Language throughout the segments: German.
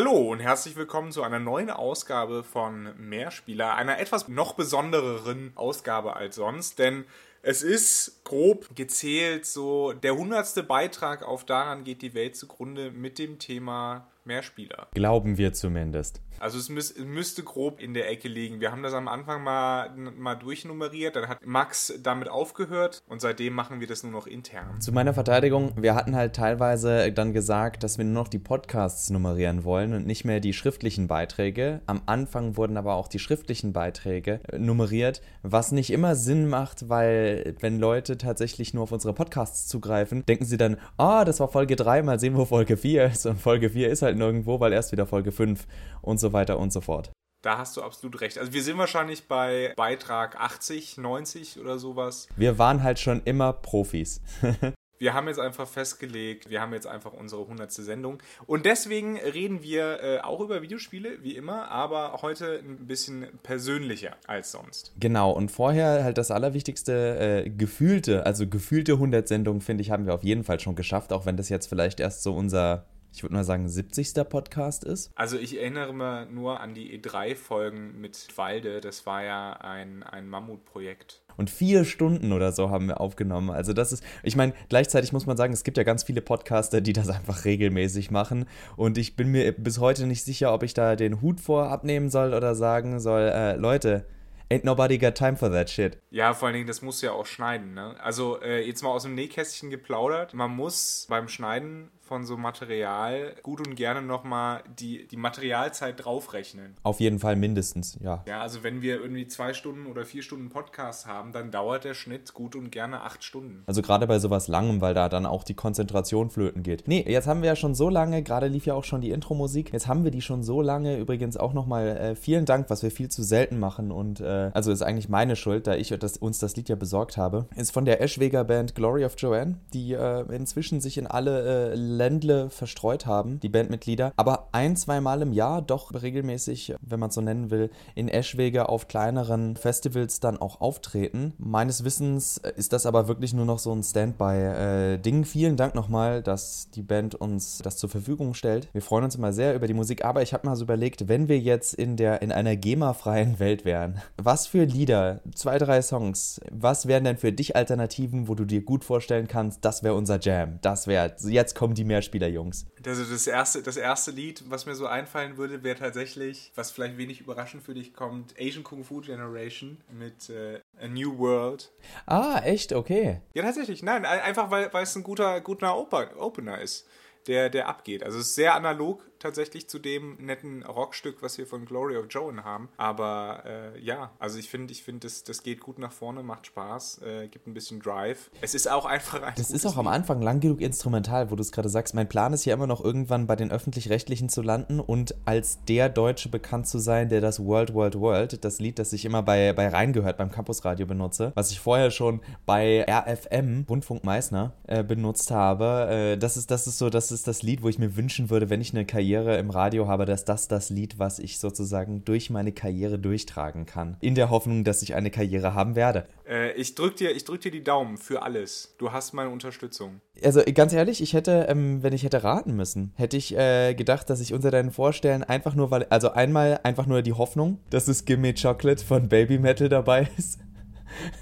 Hallo und herzlich willkommen zu einer neuen Ausgabe von Mehrspieler, einer etwas noch besondereren Ausgabe als sonst, denn es ist grob gezählt so der hundertste Beitrag auf Daran geht die Welt zugrunde mit dem Thema Mehrspieler. Glauben wir zumindest. Also es, müß, müsste grob in der Ecke liegen. Wir haben das am Anfang mal, mal durchnummeriert, dann hat Max damit aufgehört und seitdem machen wir das nur noch intern. Zu meiner Verteidigung, wir hatten halt teilweise dann gesagt, dass wir nur noch die Podcasts nummerieren wollen und nicht mehr die schriftlichen Beiträge. Am Anfang wurden aber auch die schriftlichen Beiträge äh, nummeriert, was nicht immer Sinn macht, weil wenn Leute tatsächlich nur auf unsere Podcasts zugreifen, denken sie dann, ah, oh, das war Folge 3, mal sehen, wo Folge 4 ist. Und Folge 4 ist halt nirgendwo, weil erst wieder Folge 5 und so weiter und so fort. Da hast du absolut recht. Also wir sind wahrscheinlich bei Beitrag 80, 90 oder sowas. Wir waren halt schon immer Profis. wir haben jetzt einfach festgelegt, wir haben jetzt einfach unsere 100. Sendung. Und deswegen reden wir äh, auch über Videospiele, wie immer, aber heute ein bisschen persönlicher als sonst. Genau, und vorher halt das Allerwichtigste, äh, gefühlte, also gefühlte 100 Sendungen, finde ich, haben wir auf jeden Fall schon geschafft, auch wenn das jetzt vielleicht erst so unser ich würde mal sagen, 70. Podcast ist. Also ich erinnere mich nur an die E3-Folgen mit Walde. Das war ja ein, ein Mammutprojekt. Und vier Stunden oder so haben wir aufgenommen. Also das ist, ich meine, gleichzeitig muss man sagen, es gibt ja ganz viele Podcaster, die das einfach regelmäßig machen. Und ich bin mir bis heute nicht sicher, ob ich da den Hut vor abnehmen soll oder sagen soll, äh, Leute, Ain't nobody got time for that shit. Ja, vor allen Dingen, das musst du ja auch schneiden, ne? Also, äh, jetzt mal aus dem Nähkästchen geplaudert. Man muss beim Schneiden von so Material gut und gerne nochmal die, die Materialzeit draufrechnen. Auf jeden Fall mindestens, ja. Ja, also wenn wir irgendwie zwei Stunden oder vier Stunden Podcast haben, dann dauert der Schnitt gut und gerne acht Stunden. Also gerade bei sowas Langem, weil da dann auch die Konzentration flöten geht. Nee, jetzt haben wir ja schon so lange, gerade lief ja auch schon die Intro-Musik, jetzt haben wir die schon so lange. Übrigens auch nochmal äh, vielen Dank, was wir viel zu selten machen und äh, also ist eigentlich meine Schuld, da ich das, uns das Lied ja besorgt habe, ist von der Eschweger Band Glory of Joanne, die äh, inzwischen sich in alle äh, Ländle verstreut haben, die Bandmitglieder, aber ein, zwei Mal im Jahr doch regelmäßig, wenn man es so nennen will, in Eschwege auf kleineren Festivals dann auch auftreten. Meines Wissens ist das aber wirklich nur noch so ein Standby-Ding. Vielen Dank nochmal, dass die Band uns das zur Verfügung stellt. Wir freuen uns immer sehr über die Musik, aber ich habe mal so überlegt, wenn wir jetzt in, der, in einer GEMA-freien Welt wären, was für Lieder, zwei, drei Songs, was wären denn für dich Alternativen, wo du dir gut vorstellen kannst, das wäre unser Jam, das wäre, jetzt kommen die Mehrspieler-Jungs. Also das erste, das erste Lied, was mir so einfallen würde, wäre tatsächlich, was vielleicht wenig überraschend für dich kommt, Asian Kung Fu Generation mit äh, A New World. Ah, echt? Okay. Ja, tatsächlich. Nein, einfach weil, weil es ein guter, guter Opener ist, der, der abgeht. Also es ist sehr analog, tatsächlich zu dem netten Rockstück, was wir von Glory of Joan haben. Aber äh, ja, also ich finde, ich finde, das, das geht gut nach vorne, macht Spaß, äh, gibt ein bisschen Drive. Es ist auch einfach ein. Das ist auch am Anfang lang genug instrumental, wo du es gerade sagst. Mein Plan ist ja immer noch irgendwann bei den öffentlich-rechtlichen zu landen und als der Deutsche bekannt zu sein, der das World, World, World, das Lied, das ich immer bei, bei Reingehört beim Campusradio benutze, was ich vorher schon bei RFM, Rundfunk Meißner, äh, benutzt habe. Äh, das ist, das ist so, das ist das Lied, wo ich mir wünschen würde, wenn ich eine Karriere Karriere im Radio habe, dass das das Lied, was ich sozusagen durch meine Karriere durchtragen kann. In der Hoffnung, dass ich eine Karriere haben werde. Äh, ich drück dir, ich drück dir die Daumen für alles. Du hast meine Unterstützung. Also ganz ehrlich, ich hätte, ähm, wenn ich hätte raten müssen, hätte ich äh, gedacht, dass ich unter deinen Vorstellen einfach nur, weil, also einmal einfach nur die Hoffnung, dass es Gimme Chocolate von Baby Metal dabei ist.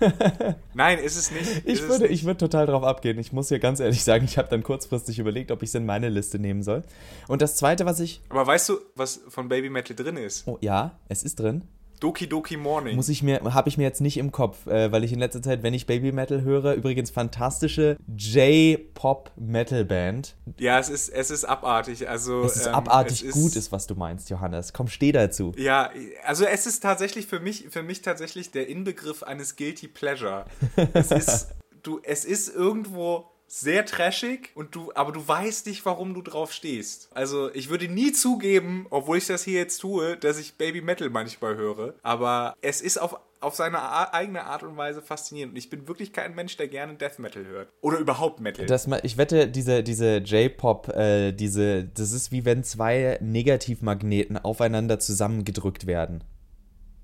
Nein, ist es nicht. Ich ist würde, ich würde total drauf abgehen. Ich muss hier ganz ehrlich sagen, ich habe dann kurzfristig überlegt, ob ich es in meine Liste nehmen soll. Und das zweite, was ich. Aber weißt du, was von Baby Metal drin ist? Oh, ja, es ist drin. Doki Doki Morning. Muss ich mir, habe ich mir jetzt nicht im Kopf, äh, weil ich in letzter Zeit, wenn ich Baby Metal höre, übrigens fantastische J-Pop-Metal-Band. Ja, es ist, es ist abartig. Also, es ist ähm, abartig es gut, ist, was du meinst, Johannes. Komm, steh dazu. Ja, also es ist tatsächlich für mich, für mich tatsächlich der Inbegriff eines Guilty Pleasure. es ist, du, es ist irgendwo sehr trashig und du, aber du weißt nicht, warum du drauf stehst. Also ich würde nie zugeben, obwohl ich das hier jetzt tue, dass ich Baby Metal manchmal höre. Aber es ist auf, auf seine eigene Art und Weise faszinierend. Und ich bin wirklich kein Mensch, der gerne Death Metal hört. Oder überhaupt Metal. Das, ich wette, diese, diese J-Pop, äh, diese, das ist wie wenn zwei Negativmagneten aufeinander zusammengedrückt werden.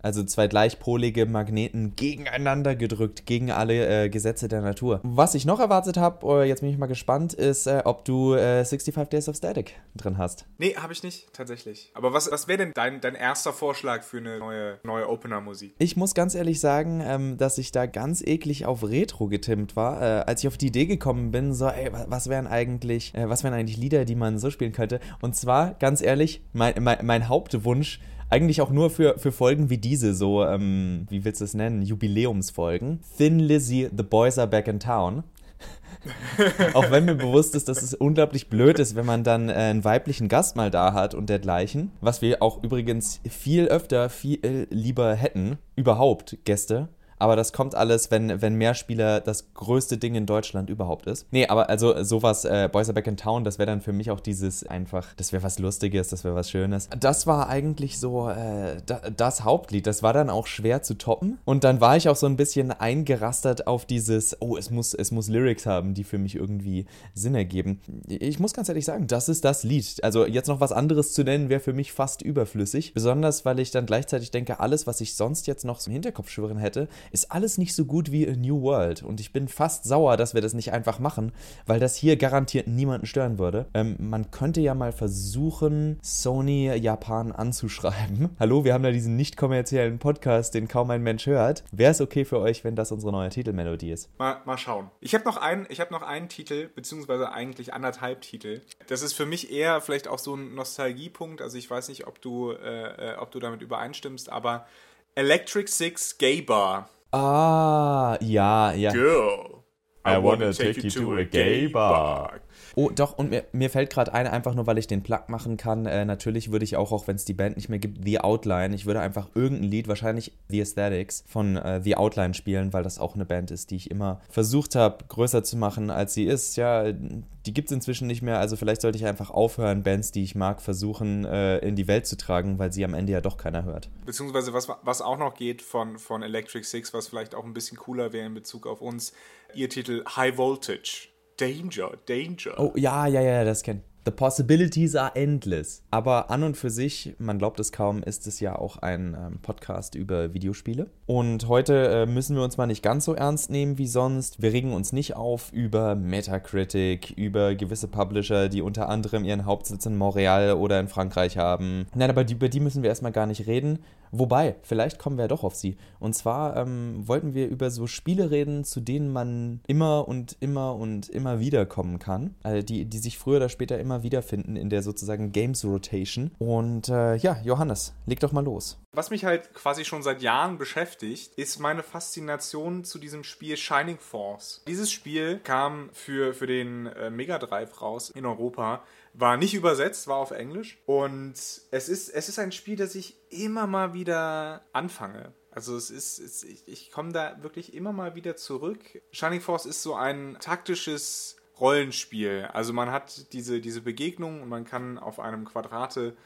Also zwei gleichpolige Magneten gegeneinander gedrückt, gegen alle äh, Gesetze der Natur. Was ich noch erwartet habe, oh, jetzt bin ich mal gespannt, ist, äh, ob du äh, 65 Days of Static drin hast. Nee, habe ich nicht, tatsächlich. Aber was, was wäre denn dein, dein erster Vorschlag für eine neue, neue Opener-Musik? Ich muss ganz ehrlich sagen, ähm, dass ich da ganz eklig auf Retro getimmt war. Äh, als ich auf die Idee gekommen bin, so, ey, was wären eigentlich, äh, was wären eigentlich Lieder, die man so spielen könnte? Und zwar, ganz ehrlich, mein, mein, mein Hauptwunsch eigentlich auch nur für, für Folgen wie diese, so, ähm, wie willst du es nennen, Jubiläumsfolgen. Thin Lizzy, The Boys Are Back in Town. auch wenn mir bewusst ist, dass es unglaublich blöd ist, wenn man dann äh, einen weiblichen Gast mal da hat und dergleichen. Was wir auch übrigens viel öfter, viel lieber hätten, überhaupt Gäste. Aber das kommt alles, wenn, wenn mehr Spieler das größte Ding in Deutschland überhaupt ist. Nee, aber also sowas, äh, Boys Are Back in Town, das wäre dann für mich auch dieses einfach, das wäre was Lustiges, das wäre was Schönes. Das war eigentlich so äh, das Hauptlied. Das war dann auch schwer zu toppen. Und dann war ich auch so ein bisschen eingerastert auf dieses, oh, es muss, es muss Lyrics haben, die für mich irgendwie Sinn ergeben. Ich muss ganz ehrlich sagen, das ist das Lied. Also jetzt noch was anderes zu nennen, wäre für mich fast überflüssig. Besonders, weil ich dann gleichzeitig denke, alles, was ich sonst jetzt noch im Hinterkopf schwören hätte, ist alles nicht so gut wie A New World. Und ich bin fast sauer, dass wir das nicht einfach machen, weil das hier garantiert niemanden stören würde. Ähm, man könnte ja mal versuchen, Sony Japan anzuschreiben. Hallo, wir haben da diesen nicht kommerziellen Podcast, den kaum ein Mensch hört. Wäre es okay für euch, wenn das unsere neue Titelmelodie ist? Mal, mal schauen. Ich habe noch, einen, hab noch einen Titel, beziehungsweise eigentlich anderthalb Titel. Das ist für mich eher vielleicht auch so ein Nostalgiepunkt. Also ich weiß nicht, ob du, äh, äh ob du damit übereinstimmst, aber Electric Six Gay Bar. Ah, ja, ja. Girl, I, I wanna take, take you to a gay bar. Oh, doch, und mir, mir fällt gerade ein, einfach nur weil ich den Plug machen kann. Äh, natürlich würde ich auch, auch wenn es die Band nicht mehr gibt, The Outline, ich würde einfach irgendein Lied, wahrscheinlich The Aesthetics von äh, The Outline spielen, weil das auch eine Band ist, die ich immer versucht habe, größer zu machen, als sie ist. Ja, die gibt es inzwischen nicht mehr, also vielleicht sollte ich einfach aufhören, Bands, die ich mag, versuchen äh, in die Welt zu tragen, weil sie am Ende ja doch keiner hört. Beziehungsweise was, was auch noch geht von, von Electric Six, was vielleicht auch ein bisschen cooler wäre in Bezug auf uns, ihr Titel High Voltage. Danger, Danger. Oh, ja, ja, ja, das kennt. The possibilities are endless. Aber an und für sich, man glaubt es kaum, ist es ja auch ein ähm, Podcast über Videospiele. Und heute äh, müssen wir uns mal nicht ganz so ernst nehmen wie sonst. Wir regen uns nicht auf über Metacritic, über gewisse Publisher, die unter anderem ihren Hauptsitz in Montreal oder in Frankreich haben. Nein, aber die, über die müssen wir erstmal gar nicht reden. Wobei, vielleicht kommen wir ja doch auf sie. Und zwar ähm, wollten wir über so Spiele reden, zu denen man immer und immer und immer wieder kommen kann. Also die, die sich früher oder später immer wiederfinden in der sozusagen Games Rotation. Und äh, ja, Johannes, leg doch mal los. Was mich halt quasi schon seit Jahren beschäftigt, ist meine Faszination zu diesem Spiel Shining Force. Dieses Spiel kam für, für den äh, Mega Drive raus in Europa war nicht übersetzt, war auf Englisch. Und es ist, es ist ein Spiel, das ich immer mal wieder anfange. Also es ist, es, ich, ich komme da wirklich immer mal wieder zurück. Shining Force ist so ein taktisches Rollenspiel. Also man hat diese, diese Begegnung und man kann auf einem Quadrate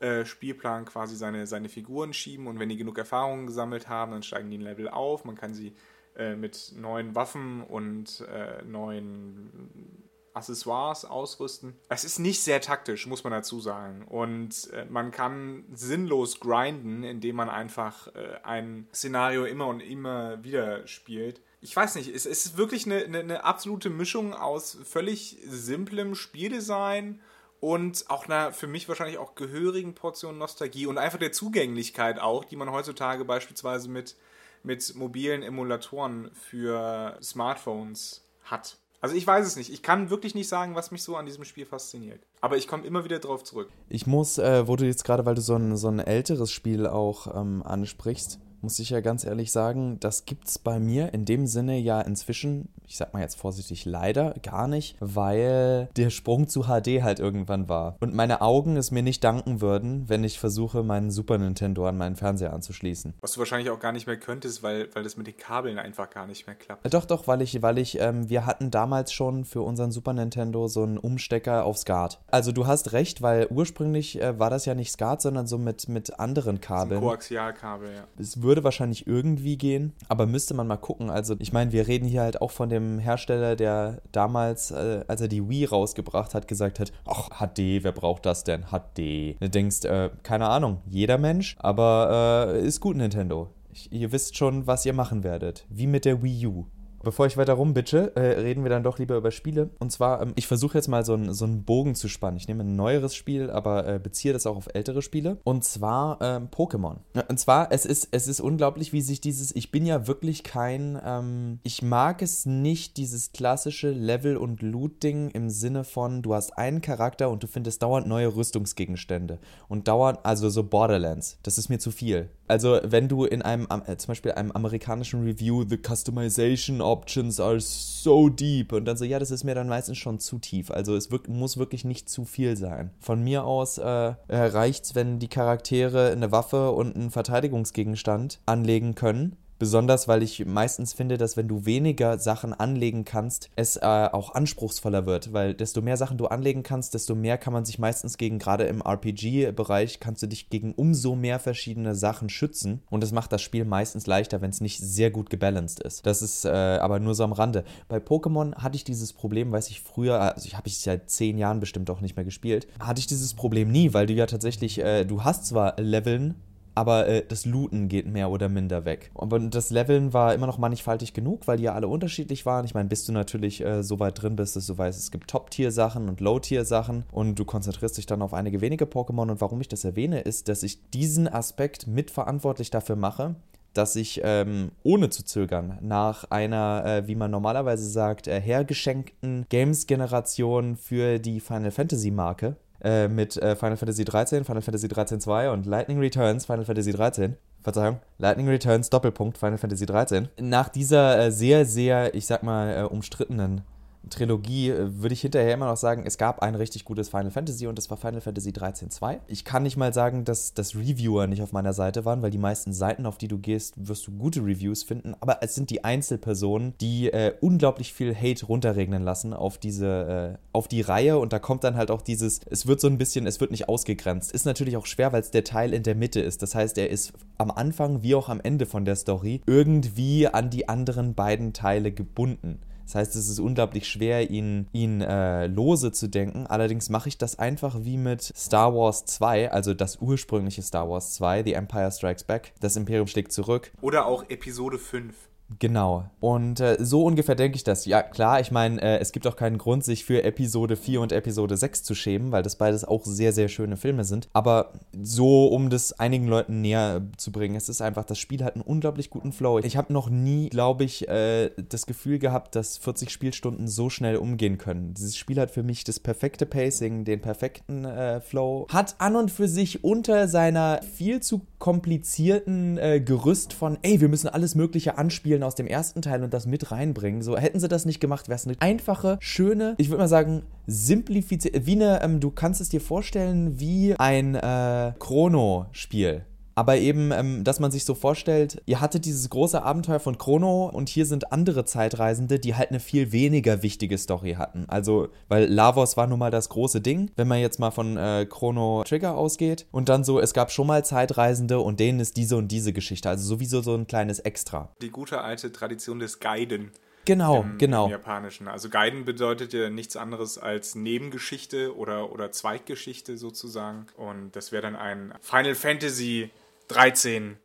äh, Spielplan quasi seine, seine Figuren schieben und wenn die genug Erfahrungen gesammelt haben, dann steigen die ein Level auf. Man kann sie äh, mit neuen Waffen und äh, neuen Accessoires ausrüsten. Es ist nicht sehr taktisch, muss man dazu sagen. Und äh, man kann sinnlos grinden, indem man einfach äh, ein Szenario immer und immer wieder spielt. Ich weiß nicht, es, ist wirklich eine, eine, eine absolute Mischung aus völlig simplem Spieldesign und auch einer für mich wahrscheinlich auch gehörigen Portion Nostalgie und einfach der Zugänglichkeit auch, die man heutzutage beispielsweise mit, mit mobilen Emulatoren für Smartphones hat. Also ich weiß es nicht. Ich kann wirklich nicht sagen, was mich so an diesem Spiel fasziniert. Aber ich komme immer wieder drauf zurück. Ich muss, äh, wo du jetzt gerade, weil du so ein, so ein älteres Spiel auch ähm, ansprichst, muss ich ja ganz ehrlich sagen, das gibt es bei mir in dem Sinne ja inzwischen, ich sag mal jetzt vorsichtig, leider gar nicht, weil der Sprung zu HD halt irgendwann war. Und meine Augen es mir nicht danken würden, wenn ich versuche, meinen Super Nintendo an meinen Fernseher anzuschließen. Was du wahrscheinlich auch gar nicht mehr könntest, weil, weil das mit den Kabeln einfach gar nicht mehr klappt. Doch, doch, weil ich, weil ich, ähm, wir hatten damals schon für unseren Super Nintendo so einen Umstecker auf SCART. Also du hast recht, weil ursprünglich äh, war das ja nicht SCART, sondern so mit, mit anderen Kabeln. Koaxialkabel, ja. Es würde würde wahrscheinlich irgendwie gehen, aber müsste man mal gucken. Also ich meine, wir reden hier halt auch von dem Hersteller, der damals, äh, als er die Wii rausgebracht hat, gesagt hat, ach, HD, wer braucht das denn? HD. Du denkst, äh, keine Ahnung, jeder Mensch, aber äh, ist gut Nintendo. Ich, ihr wisst schon, was ihr machen werdet. Wie mit der Wii U. Bevor ich weiter rumbitsche, äh, reden wir dann doch lieber über Spiele. Und zwar, ähm, ich versuche jetzt mal so, ein, so einen Bogen zu spannen. Ich nehme ein neueres Spiel, aber äh, beziehe das auch auf ältere Spiele. Und zwar ähm, Pokémon. Und zwar, es ist, es ist unglaublich, wie sich dieses, ich bin ja wirklich kein, ähm, ich mag es nicht, dieses klassische Level- und Loot-Ding im Sinne von, du hast einen Charakter und du findest dauernd neue Rüstungsgegenstände. Und dauernd, also so Borderlands. Das ist mir zu viel. Also, wenn du in einem, äh, zum Beispiel einem amerikanischen Review, The Customization Options are so deep und dann so, ja, das ist mir dann meistens schon zu tief. Also, es wirkt, muss wirklich nicht zu viel sein. Von mir aus äh, es, wenn die Charaktere eine Waffe und einen Verteidigungsgegenstand anlegen können Besonders, weil ich meistens finde, dass wenn du weniger Sachen anlegen kannst, es äh, auch anspruchsvoller wird, weil desto mehr Sachen du anlegen kannst, desto mehr kann man sich meistens gegen, gerade im RPG-Bereich, kannst du dich gegen umso mehr verschiedene Sachen schützen und das macht das Spiel meistens leichter, wenn es nicht sehr gut gebalanced ist. Das ist äh, aber nur so am Rande. Bei Pokémon hatte ich dieses Problem, weiß ich früher, also ich habe es seit zehn Jahren bestimmt auch nicht mehr gespielt, hatte ich dieses Problem nie, weil du ja tatsächlich, äh, du hast zwar Leveln, aber äh, das Looten geht mehr oder minder weg. Aber das Leveln war immer noch mannigfaltig genug, weil die ja alle unterschiedlich waren. Ich meine, bis du natürlich äh, so weit drin bist, dass du weißt, es gibt Top-Tier-Sachen und Low-Tier-Sachen und du konzentrierst dich dann auf einige wenige Pokémon. Und warum ich das erwähne, ist, dass ich diesen Aspekt mitverantwortlich dafür mache, dass ich ähm, ohne zu zögern nach einer, äh, wie man normalerweise sagt, äh, hergeschenkten Games-Generation für die Final Fantasy Marke äh, mit äh, Final Fantasy 13, Final Fantasy 13 2 und Lightning Returns, Final Fantasy 13. Verzeihung, Lightning Returns Doppelpunkt Final Fantasy 13. Nach dieser äh, sehr, sehr, ich sag mal, äh, umstrittenen Trilogie äh, würde ich hinterher immer noch sagen, es gab ein richtig gutes Final Fantasy und das war Final Fantasy 13 2. Ich kann nicht mal sagen, dass, dass Reviewer nicht auf meiner Seite waren, weil die meisten Seiten, auf die du gehst, wirst du gute Reviews finden, aber es sind die Einzelpersonen, die äh, unglaublich viel Hate runterregnen lassen auf diese, äh, auf die Reihe und da kommt dann halt auch dieses, es wird so ein bisschen, es wird nicht ausgegrenzt. Ist natürlich auch schwer, weil es der Teil in der Mitte ist. Das heißt, er ist am Anfang wie auch am Ende von der Story irgendwie an die anderen beiden Teile gebunden. Das heißt, es ist unglaublich schwer, ihn, ihn äh, lose zu denken. Allerdings mache ich das einfach wie mit Star Wars 2, also das ursprüngliche Star Wars 2, The Empire Strikes Back. Das Imperium schlägt zurück. Oder auch Episode 5. Genau. Und äh, so ungefähr denke ich das. Ja, klar, ich meine, äh, es gibt auch keinen Grund, sich für Episode 4 und Episode 6 zu schämen, weil das beides auch sehr, sehr schöne Filme sind. Aber so, um das einigen Leuten näher zu bringen, es ist einfach, das Spiel hat einen unglaublich guten Flow. Ich habe noch nie, glaube ich, äh, das Gefühl gehabt, dass 40 Spielstunden so schnell umgehen können. Dieses Spiel hat für mich das perfekte Pacing, den perfekten äh, Flow, hat an und für sich unter seiner viel zu komplizierten äh, Gerüst von, ey, wir müssen alles Mögliche anspielen aus dem ersten Teil und das mit reinbringen. So, hätten sie das nicht gemacht, wäre es eine einfache, schöne, ich würde mal sagen, simplifizierte, wie eine, ähm, du kannst es dir vorstellen, wie ein äh, Chrono-Spiel aber eben, ähm, dass man sich so vorstellt, ihr hattet dieses große Abenteuer von Chrono und hier sind andere Zeitreisende, die halt eine viel weniger wichtige Story hatten. Also, weil Lavos war nun mal das große Ding, wenn man jetzt mal von äh, Chrono Trigger ausgeht. Und dann so, es gab schon mal Zeitreisende und denen ist diese und diese Geschichte. Also sowieso so ein kleines Extra. Die gute alte Tradition des Guiden. Genau, im, genau. Im Japanischen. Also Guiden bedeutet ja nichts anderes als Nebengeschichte oder, oder Zweiggeschichte sozusagen. Und das wäre dann ein Final Fantasy 13,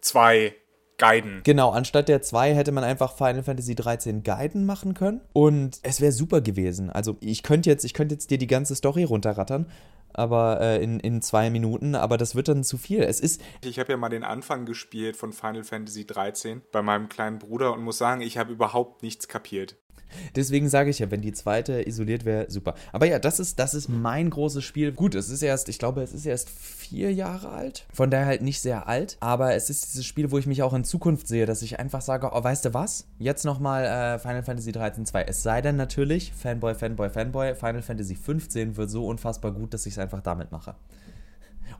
2, Guiden. Genau, anstatt der 2 hätte man einfach Final Fantasy 13 Guiden machen können und es wäre super gewesen. Also ich könnte jetzt, ich könnte jetzt dir die ganze Story runterrattern, aber äh, in, in zwei Minuten, aber das wird dann zu viel. Es ist. Ich habe ja mal den Anfang gespielt von Final Fantasy 13 bei meinem kleinen Bruder und muss sagen, ich habe überhaupt nichts kapiert. Deswegen sage ich ja, wenn die zweite isoliert wäre, super. Aber ja, das ist, das ist mein großes Spiel. Gut, es ist erst, ich glaube, es ist erst vier Jahre alt. Von daher halt nicht sehr alt. Aber es ist dieses Spiel, wo ich mich auch in Zukunft sehe, dass ich einfach sage, oh, weißt du was? Jetzt nochmal äh, Final Fantasy 13 2. Es sei denn natürlich, Fanboy, Fanboy, Fanboy, Final Fantasy 15 wird so unfassbar gut, dass ich es einfach damit mache.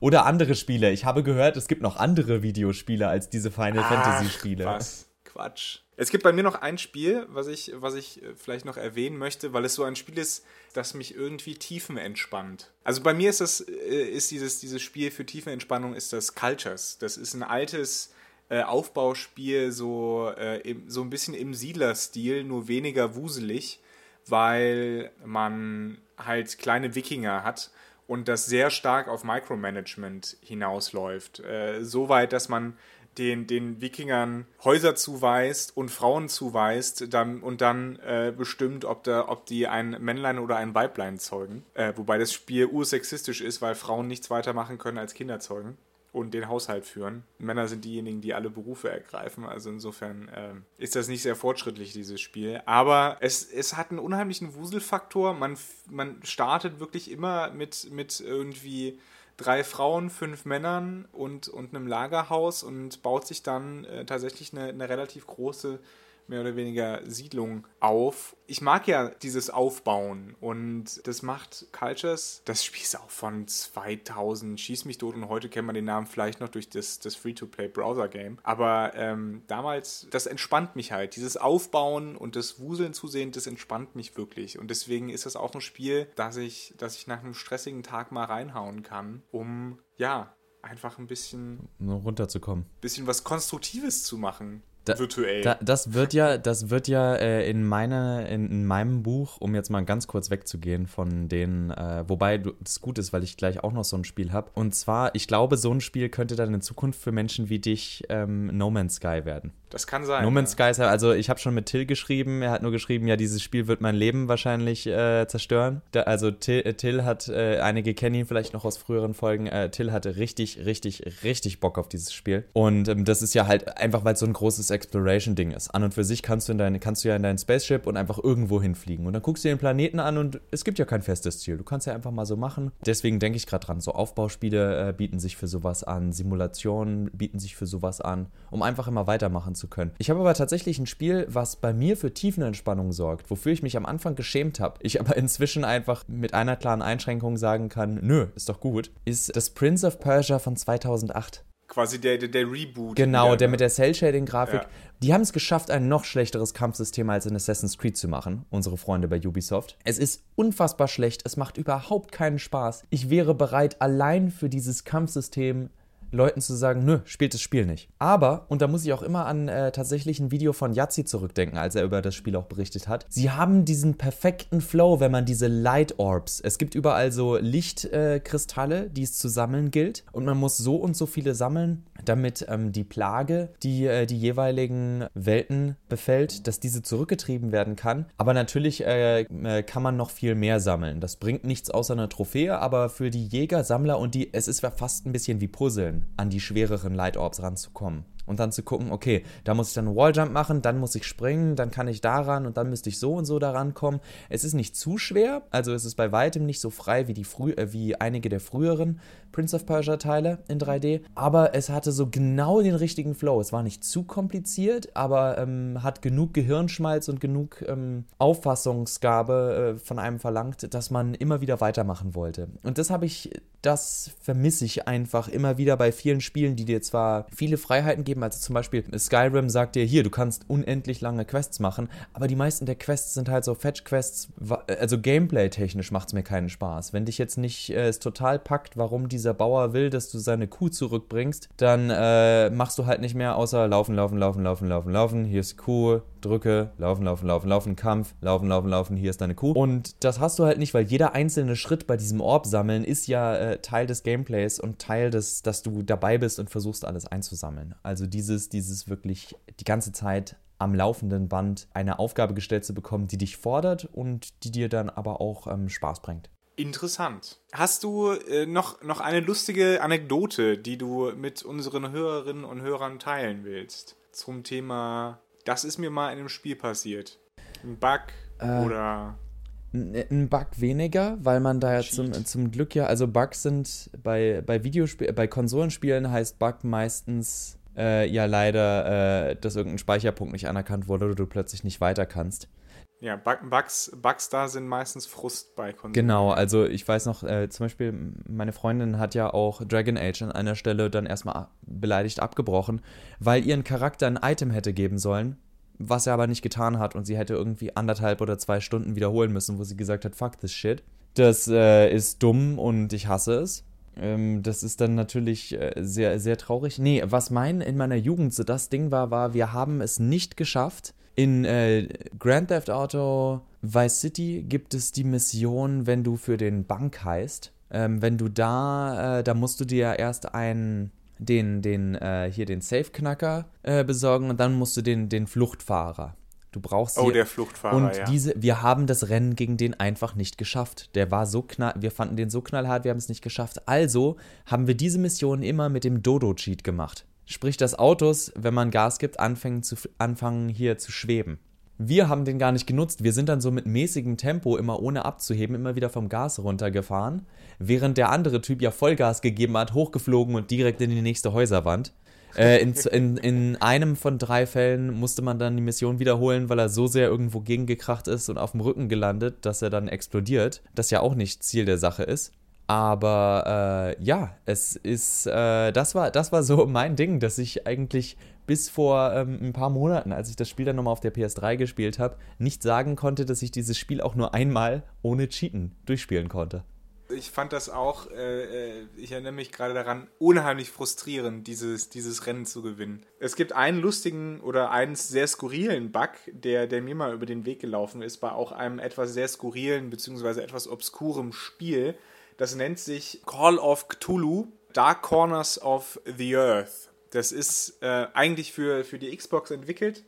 Oder andere Spiele. Ich habe gehört, es gibt noch andere Videospiele als diese Final Ach, Fantasy Spiele. Was? Quatsch. Es gibt bei mir noch ein Spiel, was ich, was ich äh, vielleicht noch erwähnen möchte, weil es so ein Spiel ist, das mich irgendwie tiefenentspannt. Also bei mir ist das, äh, ist dieses, dieses Spiel für Tiefenentspannung ist das Cultures. Das ist ein altes äh, Aufbauspiel, so, äh, im, so ein bisschen im Siedlerstil, nur weniger wuselig, weil man halt kleine Wikinger hat und das sehr stark auf Micromanagement hinausläuft. Äh, Soweit, dass man den, den Wikingern Häuser zuweist und Frauen zuweist dann, und dann äh, bestimmt, ob, da, ob die ein Männlein oder ein Weiblein zeugen. Äh, wobei das Spiel ursexistisch ist, weil Frauen nichts weiter machen können als Kinder zeugen und den Haushalt führen. Männer sind diejenigen, die alle Berufe ergreifen. Also insofern äh, ist das nicht sehr fortschrittlich, dieses Spiel. Aber es, es hat einen unheimlichen Wuselfaktor. Man, man startet wirklich immer mit, mit irgendwie drei Frauen, fünf Männern und, und einem Lagerhaus und baut sich dann äh, tatsächlich eine, eine relativ große mehr oder weniger Siedlung auf. Ich mag ja dieses Aufbauen und das macht Cultures. Das Spiel ist auch von 2000, schieß mich tot und heute kennt man den Namen vielleicht noch durch das, das Free-to-Play-Browser-Game. Aber ähm, damals, das entspannt mich halt. Dieses Aufbauen und das Wuseln zu sehen, das entspannt mich wirklich. Und deswegen ist das auch ein Spiel, das ich, das ich nach einem stressigen Tag mal reinhauen kann, um ja, einfach ein bisschen runterzukommen. Bisschen was Konstruktives zu machen da, virtuell. Da, das wird ja, das wird ja äh, in, meine, in, in, meinem Buch, um jetzt mal ganz kurz wegzugehen von den, äh, wobei das gut ist, weil ich gleich auch noch so ein Spiel habe. Und zwar, ich glaube, so ein Spiel könnte dann in Zukunft für Menschen wie dich ähm, No Man's Sky werden. Das kann sein. No Man's ja. Sky ist ja, also ich habe schon mit Till geschrieben, er hat nur geschrieben, ja, dieses Spiel wird mein Leben wahrscheinlich äh, zerstören. Da, also Till, äh, Till hat, äh, einige kennen ihn vielleicht noch aus früheren Folgen, äh, Till hatte richtig, richtig, richtig Bock auf dieses Spiel. Und ähm, das ist ja halt einfach, weil es so ein großes Exploration-Ding ist. An und für sich kannst du, in dein, kannst du ja in dein Spaceship und einfach irgendwo hinfliegen. Und dann guckst du den Planeten an und es gibt ja kein festes Ziel. Du kannst ja einfach mal so machen. Deswegen denke ich gerade dran, so Aufbauspiele äh, bieten sich für sowas an, Simulationen bieten sich für sowas an, um einfach immer weitermachen zu können. Ich habe aber tatsächlich ein Spiel, was bei mir für Tiefenentspannung sorgt, wofür ich mich am Anfang geschämt habe. Ich aber inzwischen einfach mit einer klaren Einschränkung sagen kann, nö, ist doch gut, ist das Prince of Persia von 2008 quasi der, der, der Reboot. Genau, der mit der Cell-Shading-Grafik. Ja. Die haben es geschafft, ein noch schlechteres Kampfsystem als in Assassin's Creed zu machen, unsere Freunde bei Ubisoft. Es ist unfassbar schlecht, es macht überhaupt keinen Spaß. Ich wäre bereit, allein für dieses Kampfsystem Leuten zu sagen, nö, spielt das Spiel nicht. Aber, und da muss ich auch immer an äh, tatsächlich ein Video von Yazzi zurückdenken, als er über das Spiel auch berichtet hat. Sie haben diesen perfekten Flow, wenn man diese Light Orbs, es gibt überall so Lichtkristalle, äh, die es zu sammeln gilt. Und man muss so und so viele sammeln, damit ähm, die Plage, die äh, die jeweiligen Welten befällt, dass diese zurückgetrieben werden kann. Aber natürlich äh, äh, kann man noch viel mehr sammeln. Das bringt nichts außer einer Trophäe, aber für die Jäger, Sammler und die, es ist fast ein bisschen wie Puzzeln, an die schwereren Light Orbs ranzukommen und dann zu gucken, okay, da muss ich dann einen Walljump machen, dann muss ich springen, dann kann ich daran und dann müsste ich so und so daran kommen. Es ist nicht zu schwer, also es ist bei weitem nicht so frei wie, die früh, äh, wie einige der früheren Prince of Persia Teile in 3D, aber es hatte so genau den richtigen Flow. Es war nicht zu kompliziert, aber ähm, hat genug Gehirnschmalz und genug ähm, Auffassungsgabe äh, von einem verlangt, dass man immer wieder weitermachen wollte. Und das habe ich, das vermisse ich einfach immer wieder bei vielen Spielen, die dir zwar viele Freiheiten geben, also zum Beispiel Skyrim sagt dir hier, du kannst unendlich lange Quests machen, aber die meisten der Quests sind halt so Fetch-Quests, also Gameplay-technisch macht es mir keinen Spaß. Wenn dich jetzt nicht äh, es total packt, warum dieser Bauer will, dass du seine Kuh zurückbringst, dann äh, machst du halt nicht mehr außer laufen, laufen, laufen, laufen, laufen, laufen, hier ist Kuh, drücke, laufen, laufen, laufen, laufen, Kampf, laufen, laufen, laufen, hier ist deine Kuh. Und das hast du halt nicht, weil jeder einzelne Schritt bei diesem Orb sammeln ist ja äh, Teil des Gameplays und Teil des, dass du dabei bist und versuchst alles einzusammeln. Also dieses, dieses wirklich die ganze Zeit am laufenden Band eine Aufgabe gestellt zu bekommen, die dich fordert und die dir dann aber auch ähm, Spaß bringt. Interessant. Hast du äh, noch, noch eine lustige Anekdote, die du mit unseren Hörerinnen und Hörern teilen willst? Zum Thema, das ist mir mal in einem Spiel passiert. Ein Bug äh, oder. Ein Bug weniger, weil man da ja zum, zum Glück ja, also Bugs sind bei, bei Videospielen, bei Konsolenspielen heißt Bug meistens äh, ja leider, äh, dass irgendein Speicherpunkt nicht anerkannt wurde oder du plötzlich nicht weiter kannst. Ja, Bugs, Bugs da sind meistens Frust bei Konsolen. Genau, also ich weiß noch, äh, zum Beispiel, meine Freundin hat ja auch Dragon Age an einer Stelle dann erstmal beleidigt abgebrochen, weil ihren Charakter ein Item hätte geben sollen, was er aber nicht getan hat und sie hätte irgendwie anderthalb oder zwei Stunden wiederholen müssen, wo sie gesagt hat, fuck this shit. Das äh, ist dumm und ich hasse es. Ähm, das ist dann natürlich äh, sehr, sehr traurig. Nee, was mein in meiner Jugend so das Ding war, war, wir haben es nicht geschafft. In äh, Grand Theft Auto Vice City gibt es die Mission, wenn du für den Bank heißt. Ähm, wenn du da, äh, da musst du dir erst einen den, den, äh, hier den Safe-Knacker äh, besorgen und dann musst du den, den Fluchtfahrer. Du brauchst Oh, der Fluchtfahrer, und ja. diese, wir haben das Rennen gegen den einfach nicht geschafft. Der war so knall, wir fanden den so knallhart, wir haben es nicht geschafft. Also haben wir diese Mission immer mit dem Dodo-Cheat gemacht. Sprich, dass Autos, wenn man Gas gibt, anfangen, zu, anfangen hier zu schweben. Wir haben den gar nicht genutzt. Wir sind dann so mit mäßigem Tempo, immer ohne abzuheben, immer wieder vom Gas runtergefahren, während der andere Typ ja Vollgas gegeben hat, hochgeflogen und direkt in die nächste Häuserwand. Äh, in, in, in einem von drei Fällen musste man dann die Mission wiederholen, weil er so sehr irgendwo gegengekracht ist und auf dem Rücken gelandet, dass er dann explodiert. Das ja auch nicht Ziel der Sache ist. Aber äh, ja, es ist, äh, das, war, das war so mein Ding, dass ich eigentlich bis vor ähm, ein paar Monaten, als ich das Spiel dann nochmal auf der PS3 gespielt habe, nicht sagen konnte, dass ich dieses Spiel auch nur einmal ohne Cheaten durchspielen konnte. Ich fand das auch, äh, ich erinnere mich gerade daran, unheimlich frustrierend, dieses, dieses Rennen zu gewinnen. Es gibt einen lustigen oder einen sehr skurrilen Bug, der, der mir mal über den Weg gelaufen ist, bei auch einem etwas sehr skurrilen bzw. etwas obskurem Spiel. Das nennt sich Call of Cthulhu, Dark Corners of the Earth. Das ist äh, eigentlich für, für die Xbox entwickelt.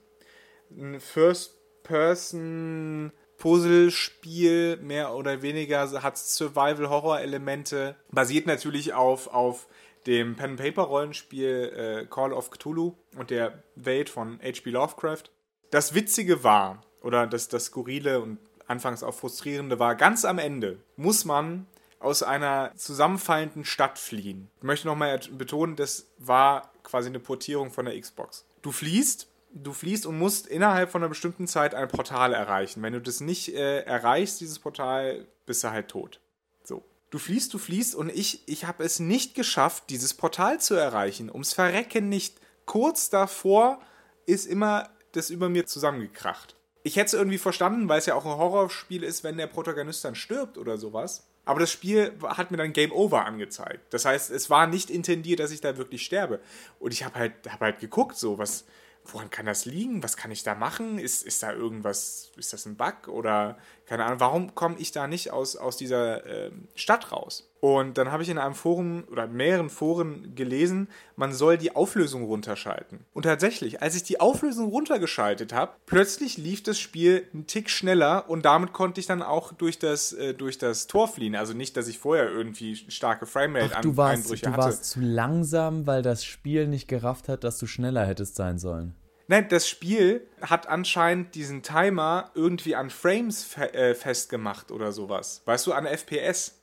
Ein First-Person Puzzlespiel, mehr oder weniger, hat Survival-Horror-Elemente. Basiert natürlich auf, auf dem Pen-Paper-Rollenspiel äh, Call of Cthulhu und der Welt von H.P. Lovecraft. Das Witzige war, oder das, das Skurrile und anfangs auch Frustrierende war, ganz am Ende muss man aus einer zusammenfallenden Stadt fliehen. Ich möchte nochmal betonen, das war quasi eine Portierung von der Xbox. Du fliehst du fließt und musst innerhalb von einer bestimmten Zeit ein Portal erreichen. Wenn du das nicht äh, erreichst, dieses Portal, bist du halt tot. So. Du fließt, du fließt und ich, ich habe es nicht geschafft, dieses Portal zu erreichen. Ums Verrecken nicht. Kurz davor ist immer das über mir zusammengekracht. Ich hätte es irgendwie verstanden, weil es ja auch ein Horrorspiel ist, wenn der Protagonist dann stirbt oder sowas. Aber das Spiel hat mir dann Game Over angezeigt. Das heißt, es war nicht intendiert, dass ich da wirklich sterbe. Und ich habe halt, hab halt geguckt, so, was, woran kann das liegen? Was kann ich da machen? Ist, ist da irgendwas, ist das ein Bug oder keine Ahnung, warum komme ich da nicht aus, aus dieser äh, Stadt raus? Und dann habe ich in einem Forum oder mehreren Foren gelesen, man soll die Auflösung runterschalten. Und tatsächlich, als ich die Auflösung runtergeschaltet habe, plötzlich lief das Spiel einen Tick schneller und damit konnte ich dann auch durch das, äh, durch das Tor fliehen. Also nicht, dass ich vorher irgendwie starke Framerate-Einbrüche Du warst, hatte. du warst zu langsam, weil das Spiel nicht gerafft hat, dass du schneller hättest sein sollen. Nein, das Spiel hat anscheinend diesen Timer irgendwie an Frames fe äh, festgemacht oder sowas. Weißt du, an FPS.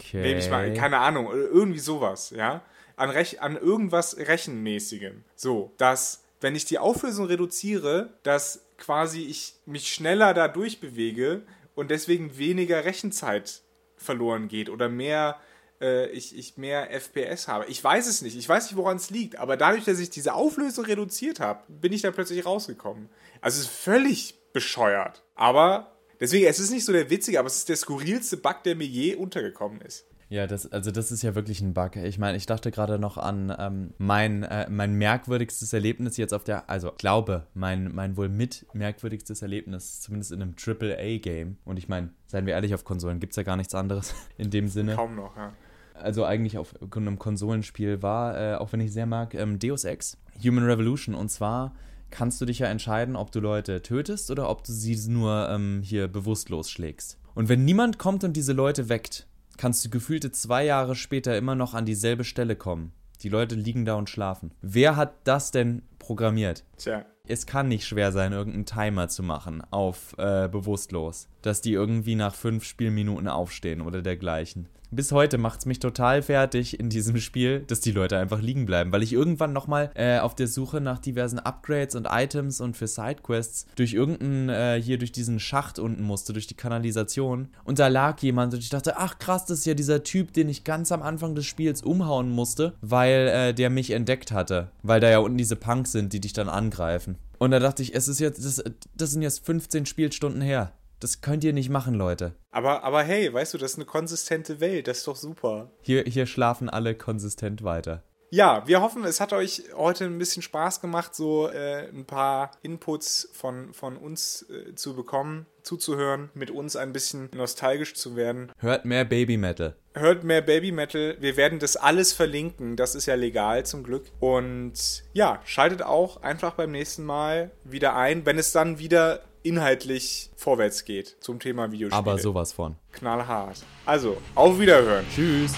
Okay. Nehme ich mal, keine Ahnung, irgendwie sowas, ja. An, Rech an irgendwas Rechenmäßigem. So, dass, wenn ich die Auflösung reduziere, dass quasi ich mich schneller da durchbewege und deswegen weniger Rechenzeit verloren geht oder mehr äh, ich, ich mehr FPS habe. Ich weiß es nicht. Ich weiß nicht, woran es liegt. Aber dadurch, dass ich diese Auflösung reduziert habe, bin ich da plötzlich rausgekommen. Also es ist völlig bescheuert. Aber deswegen, es ist nicht so der witzige, aber es ist der skurrilste Bug, der mir je untergekommen ist. Ja, das, also das ist ja wirklich ein Bug. Ich meine, ich dachte gerade noch an ähm, mein, äh, mein merkwürdigstes Erlebnis jetzt auf der, also glaube, mein, mein wohl mit merkwürdigstes Erlebnis, zumindest in einem AAA-Game. Und ich meine, seien wir ehrlich, auf Konsolen gibt es ja gar nichts anderes in dem Sinne. Kaum noch, ja. Also eigentlich auf einem Konsolenspiel war, äh, auch wenn ich sehr mag, ähm, Deus Ex, Human Revolution. Und zwar kannst du dich ja entscheiden, ob du Leute tötest oder ob du sie nur ähm, hier bewusstlos schlägst. Und wenn niemand kommt und diese Leute weckt, kannst du gefühlte zwei Jahre später immer noch an dieselbe Stelle kommen. Die Leute liegen da und schlafen. Wer hat das denn programmiert? Tja. Es kann nicht schwer sein, irgendeinen Timer zu machen auf äh, bewusstlos, dass die irgendwie nach fünf Spielminuten aufstehen oder dergleichen. Bis heute macht es mich total fertig in diesem Spiel, dass die Leute einfach liegen bleiben, weil ich irgendwann nochmal äh, auf der Suche nach diversen Upgrades und Items und für Sidequests durch irgendeinen, äh, hier durch diesen Schacht unten musste, durch die Kanalisation. Und da lag jemand und ich dachte, ach krass, das ist ja dieser Typ, den ich ganz am Anfang des Spiels umhauen musste, weil äh, der mich entdeckt hatte. Weil da ja unten diese Punks sind, die dich dann angreifen. Und da dachte ich, es ist jetzt, das, das sind jetzt 15 Spielstunden her. Das könnt ihr nicht machen, Leute. Aber, aber hey, weißt du, das ist eine konsistente Welt, das ist doch super. Hier, hier schlafen alle konsistent weiter. Ja, wir hoffen, es hat euch heute ein bisschen Spaß gemacht, so äh, ein paar Inputs von, von uns äh, zu bekommen, zuzuhören, mit uns ein bisschen nostalgisch zu werden. Hört mehr Baby Metal. Hört mehr Baby Metal. Wir werden das alles verlinken. Das ist ja legal zum Glück. Und ja, schaltet auch einfach beim nächsten Mal wieder ein, wenn es dann wieder inhaltlich vorwärts geht zum Thema Videospiele. Aber sowas von. Knallhart. Also, auf Wiederhören. Tschüss.